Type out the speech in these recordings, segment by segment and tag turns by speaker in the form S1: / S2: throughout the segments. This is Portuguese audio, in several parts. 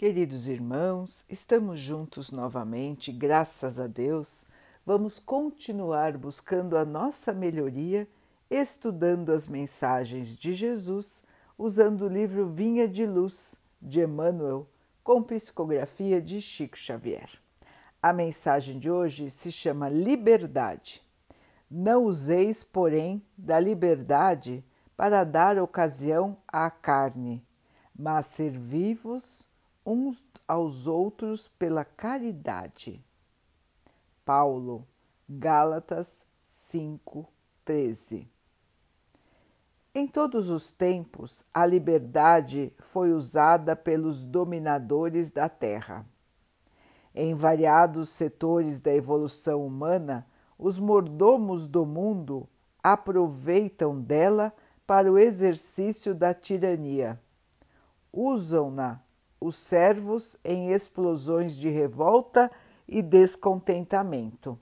S1: Queridos irmãos, estamos juntos novamente, graças a Deus. Vamos continuar buscando a nossa melhoria, estudando as mensagens de Jesus, usando o livro Vinha de Luz, de Emmanuel, com psicografia de Chico Xavier. A mensagem de hoje se chama Liberdade. Não useis, porém, da liberdade para dar ocasião à carne, mas servi-vos uns aos outros pela caridade. Paulo, Gálatas 5:13. Em todos os tempos, a liberdade foi usada pelos dominadores da terra. Em variados setores da evolução humana, os mordomos do mundo aproveitam dela para o exercício da tirania. Usam-na os servos em explosões de revolta e descontentamento.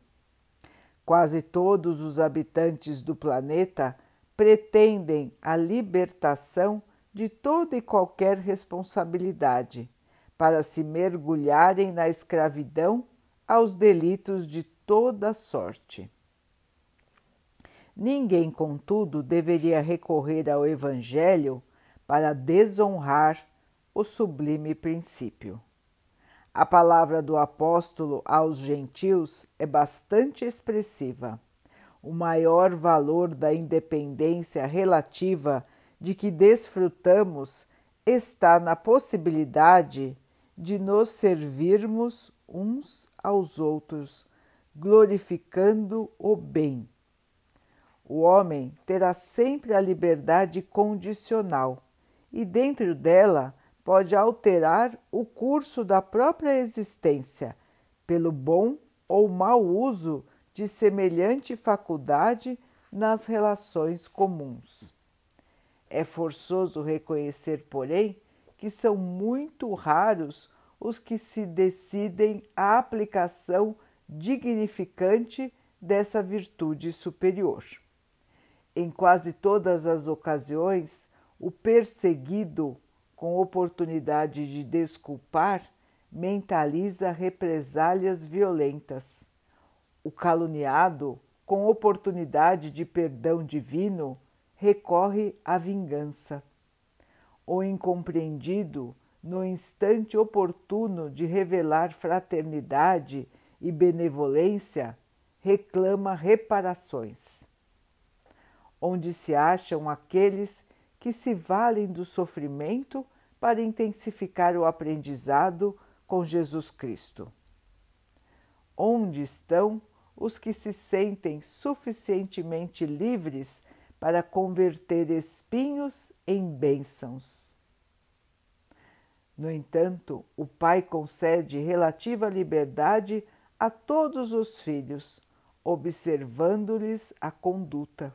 S1: Quase todos os habitantes do planeta pretendem a libertação de toda e qualquer responsabilidade, para se mergulharem na escravidão aos delitos de toda sorte. Ninguém, contudo, deveria recorrer ao Evangelho para desonrar o sublime princípio. A palavra do apóstolo aos gentios é bastante expressiva. O maior valor da independência relativa de que desfrutamos está na possibilidade de nos servirmos uns aos outros, glorificando o bem. O homem terá sempre a liberdade condicional e, dentro dela, pode alterar o curso da própria existência pelo bom ou mau uso de semelhante faculdade nas relações comuns. É forçoso reconhecer, porém, que são muito raros os que se decidem à aplicação dignificante dessa virtude superior. Em quase todas as ocasiões, o perseguido com oportunidade de desculpar, mentaliza represálias violentas. O caluniado, com oportunidade de perdão divino, recorre à vingança. O incompreendido, no instante oportuno de revelar fraternidade e benevolência, reclama reparações. Onde se acham aqueles que se valem do sofrimento para intensificar o aprendizado com Jesus Cristo. Onde estão os que se sentem suficientemente livres para converter espinhos em bênçãos? No entanto, o Pai concede relativa liberdade a todos os filhos, observando-lhes a conduta.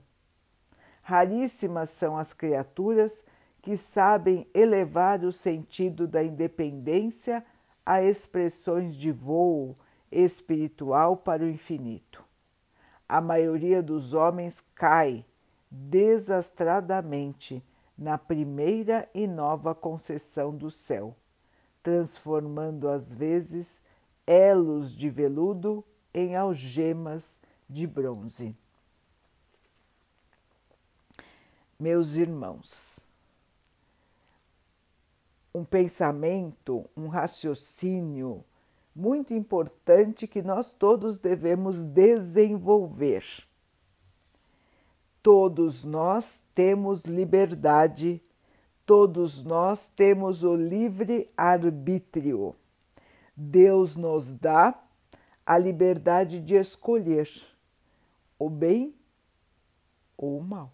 S1: Raríssimas são as criaturas que sabem elevar o sentido da independência a expressões de voo espiritual para o infinito. A maioria dos homens cai desastradamente na primeira e nova concessão do céu, transformando às vezes elos de veludo em algemas de bronze. Meus irmãos. Um pensamento, um raciocínio muito importante que nós todos devemos desenvolver. Todos nós temos liberdade, todos nós temos o livre arbítrio. Deus nos dá a liberdade de escolher o bem ou o mal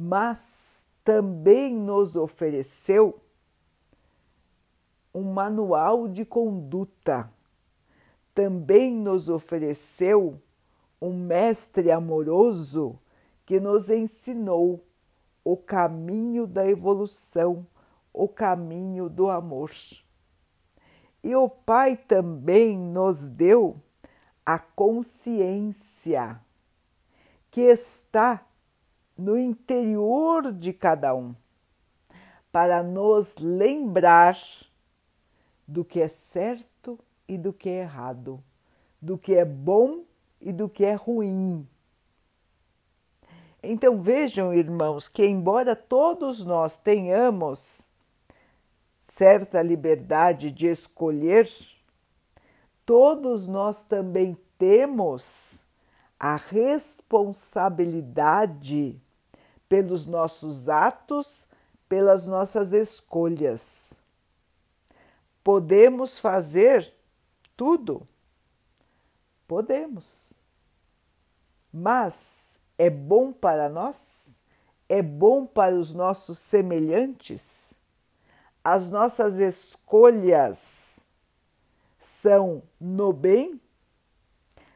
S1: mas também nos ofereceu um manual de conduta, também nos ofereceu um mestre amoroso que nos ensinou o caminho da evolução, o caminho do amor. E o Pai também nos deu a consciência que está no interior de cada um, para nos lembrar do que é certo e do que é errado, do que é bom e do que é ruim. Então vejam, irmãos, que embora todos nós tenhamos certa liberdade de escolher, todos nós também temos a responsabilidade pelos nossos atos, pelas nossas escolhas. Podemos fazer tudo? Podemos. Mas é bom para nós? É bom para os nossos semelhantes? As nossas escolhas são no bem?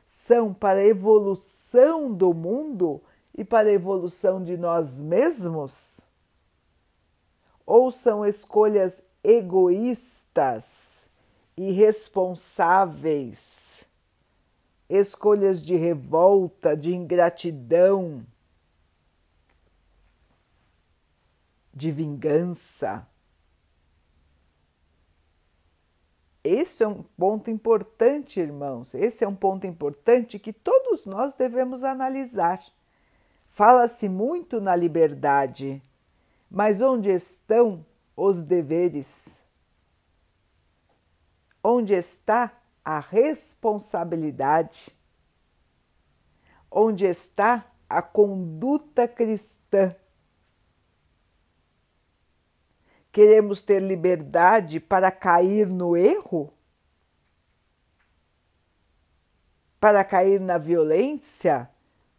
S1: São para a evolução do mundo e para a evolução de nós mesmos? Ou são escolhas egoístas, irresponsáveis, escolhas de revolta, de ingratidão, de vingança? Esse é um ponto importante, irmãos. Esse é um ponto importante que todos nós devemos analisar. Fala-se muito na liberdade, mas onde estão os deveres? Onde está a responsabilidade? Onde está a conduta cristã? Queremos ter liberdade para cair no erro? Para cair na violência,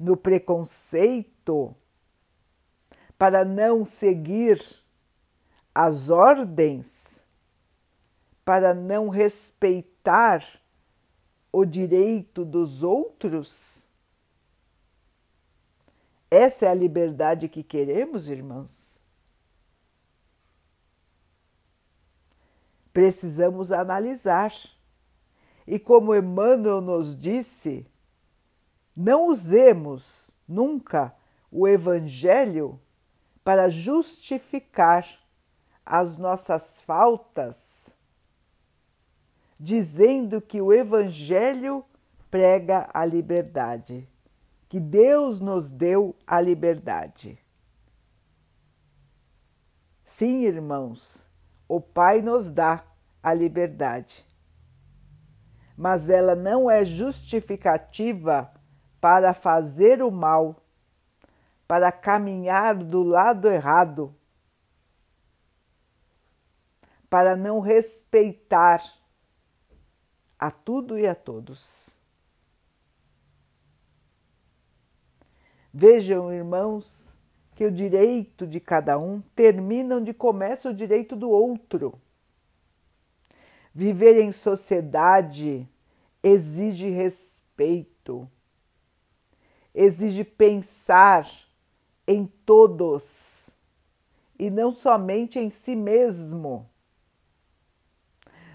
S1: no preconceito? Para não seguir as ordens? Para não respeitar o direito dos outros? Essa é a liberdade que queremos, irmãos? precisamos analisar. E como Emmanuel nos disse, não usemos nunca o Evangelho para justificar as nossas faltas, dizendo que o Evangelho prega a liberdade, que Deus nos deu a liberdade. Sim, irmãos, o Pai nos dá a liberdade. Mas ela não é justificativa para fazer o mal, para caminhar do lado errado, para não respeitar a tudo e a todos. Vejam, irmãos, que o direito de cada um termina onde começa o direito do outro. Viver em sociedade exige respeito, exige pensar em todos e não somente em si mesmo.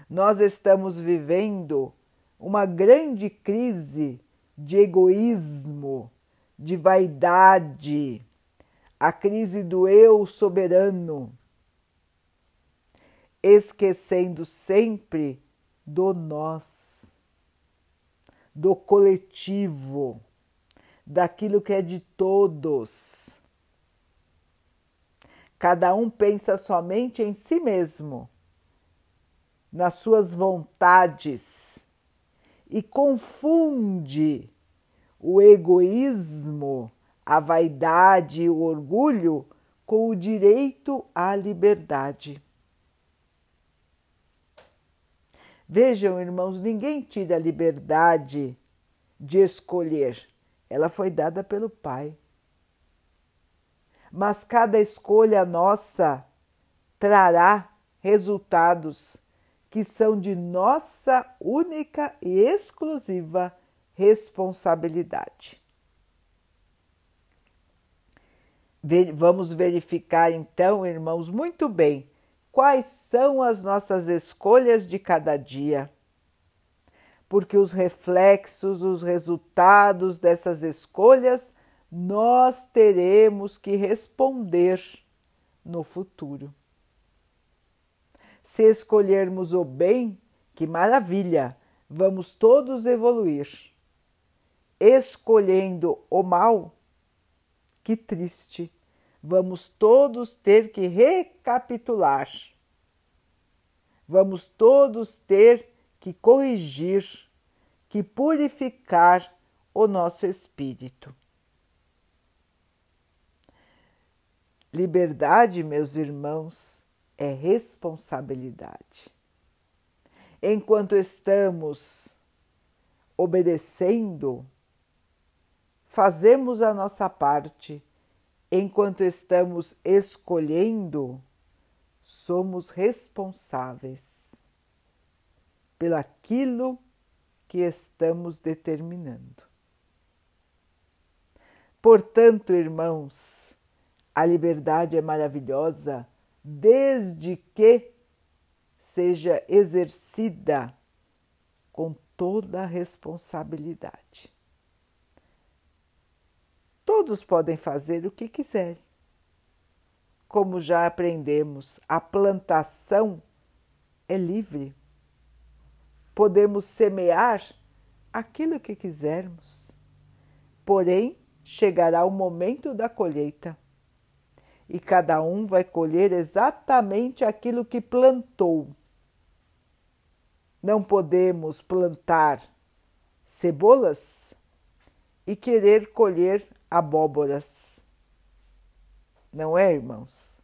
S1: Nós estamos vivendo uma grande crise de egoísmo, de vaidade a crise do eu soberano, esquecendo sempre do nós, do coletivo, daquilo que é de todos. Cada um pensa somente em si mesmo, nas suas vontades e confunde o egoísmo a vaidade e o orgulho com o direito à liberdade. Vejam, irmãos, ninguém tira a liberdade de escolher, ela foi dada pelo Pai. Mas cada escolha nossa trará resultados que são de nossa única e exclusiva responsabilidade. Vamos verificar então, irmãos, muito bem quais são as nossas escolhas de cada dia. Porque os reflexos, os resultados dessas escolhas, nós teremos que responder no futuro. Se escolhermos o bem, que maravilha, vamos todos evoluir. Escolhendo o mal, que triste, vamos todos ter que recapitular. Vamos todos ter que corrigir, que purificar o nosso espírito. Liberdade, meus irmãos, é responsabilidade. Enquanto estamos obedecendo, fazemos a nossa parte. Enquanto estamos escolhendo, somos responsáveis pelaquilo que estamos determinando. Portanto, irmãos, a liberdade é maravilhosa desde que seja exercida com toda a responsabilidade. Todos podem fazer o que quiserem. Como já aprendemos, a plantação é livre. Podemos semear aquilo que quisermos. Porém, chegará o momento da colheita e cada um vai colher exatamente aquilo que plantou. Não podemos plantar cebolas e querer colher abóboras. Não é, irmãos?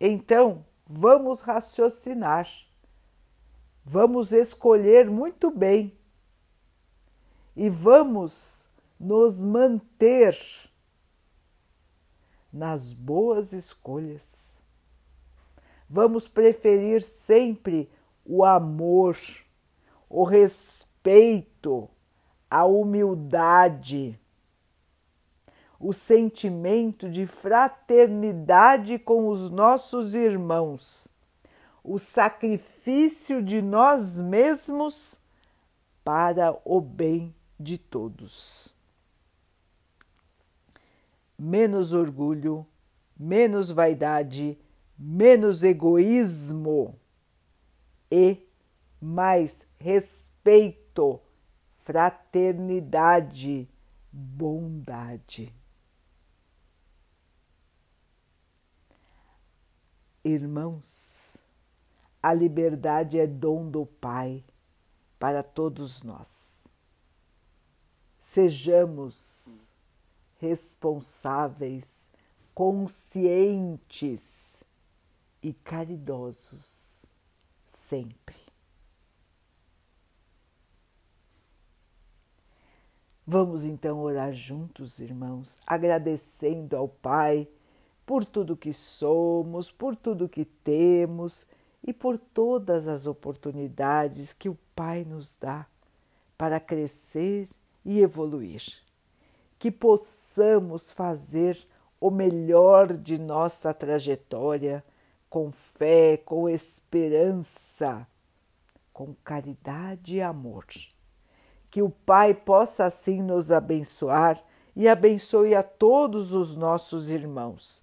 S1: Então, vamos raciocinar. Vamos escolher muito bem e vamos nos manter nas boas escolhas. Vamos preferir sempre o amor, o respeito, a humildade, o sentimento de fraternidade com os nossos irmãos, o sacrifício de nós mesmos para o bem de todos menos orgulho, menos vaidade, menos egoísmo e mais respeito, fraternidade, bondade. Irmãos, a liberdade é dom do Pai para todos nós. Sejamos responsáveis, conscientes e caridosos sempre. Vamos então orar juntos, irmãos, agradecendo ao Pai por tudo que somos, por tudo que temos e por todas as oportunidades que o Pai nos dá para crescer e evoluir que possamos fazer o melhor de nossa trajetória com fé, com esperança, com caridade e amor. Que o Pai possa assim nos abençoar e abençoe a todos os nossos irmãos.